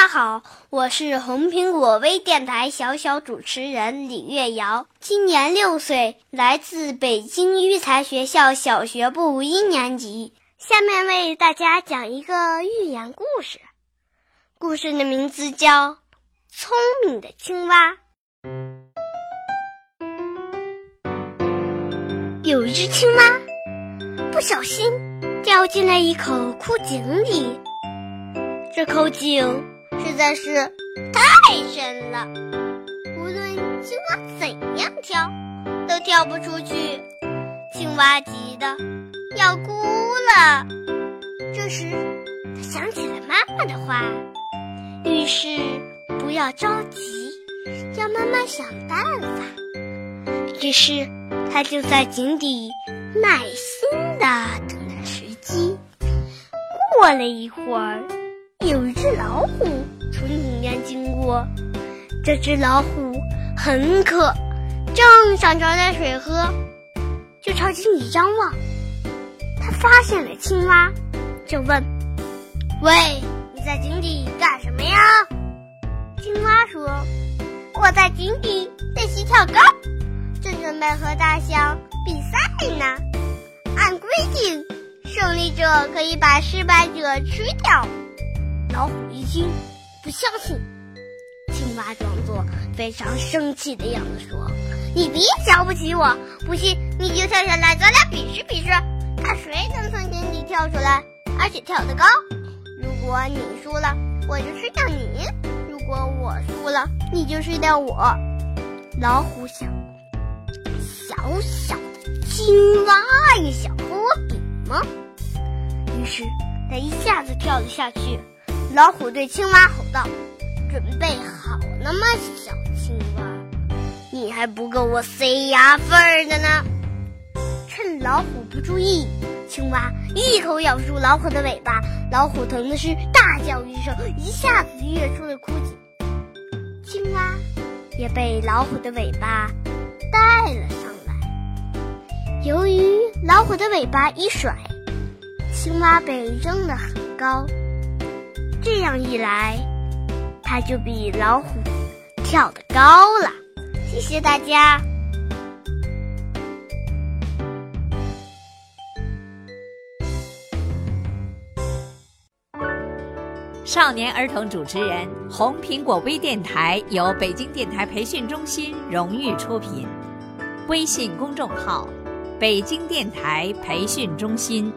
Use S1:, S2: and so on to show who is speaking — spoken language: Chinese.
S1: 大家好，我是红苹果微电台小小主持人李月瑶，今年六岁，来自北京育才学校小学部一年级。下面为大家讲一个寓言故事，故事的名字叫《聪明的青蛙》。有一只青蛙，不小心掉进了一口枯井里。这口井实在是太深了，无论青蛙怎样跳，都跳不出去。青蛙急得要哭了。这时，他想起了妈妈的话，于是不要着急，要慢慢想办法。于是，他就在井底耐心地等待时机。过了一会儿。有一只老虎从里面经过，这只老虎很渴，正想找点水喝，就朝井底张望。他发现了青蛙，就问：“喂，你在井底干什么呀？”青蛙说：“我在井底练习跳高，正准备和大象比赛呢。按规定，胜利者可以把失败者吃掉。”老虎一听，不相信。青蛙装作非常生气的样子说：“你别瞧不起我，不信你就跳下来，咱俩比试比试，看谁能从井底跳出来，而且跳得高。如果你输了，我就吃掉你；如果我输了，你就吃掉我。”老虎想：小小的青蛙也想和我比吗？于是他一下子跳了下去。老虎对青蛙吼道：“准备好了吗，小青蛙？你还不够我塞牙缝的呢！”趁老虎不注意，青蛙一口咬住老虎的尾巴，老虎疼的是大叫一声，一下子跃出了枯井。青蛙也被老虎的尾巴带了上来。由于老虎的尾巴一甩，青蛙被扔得很高。这样一来，它就比老虎跳得高了。谢谢大家！
S2: 少年儿童主持人，红苹果微电台由北京电台培训中心荣誉出品，微信公众号：北京电台培训中心。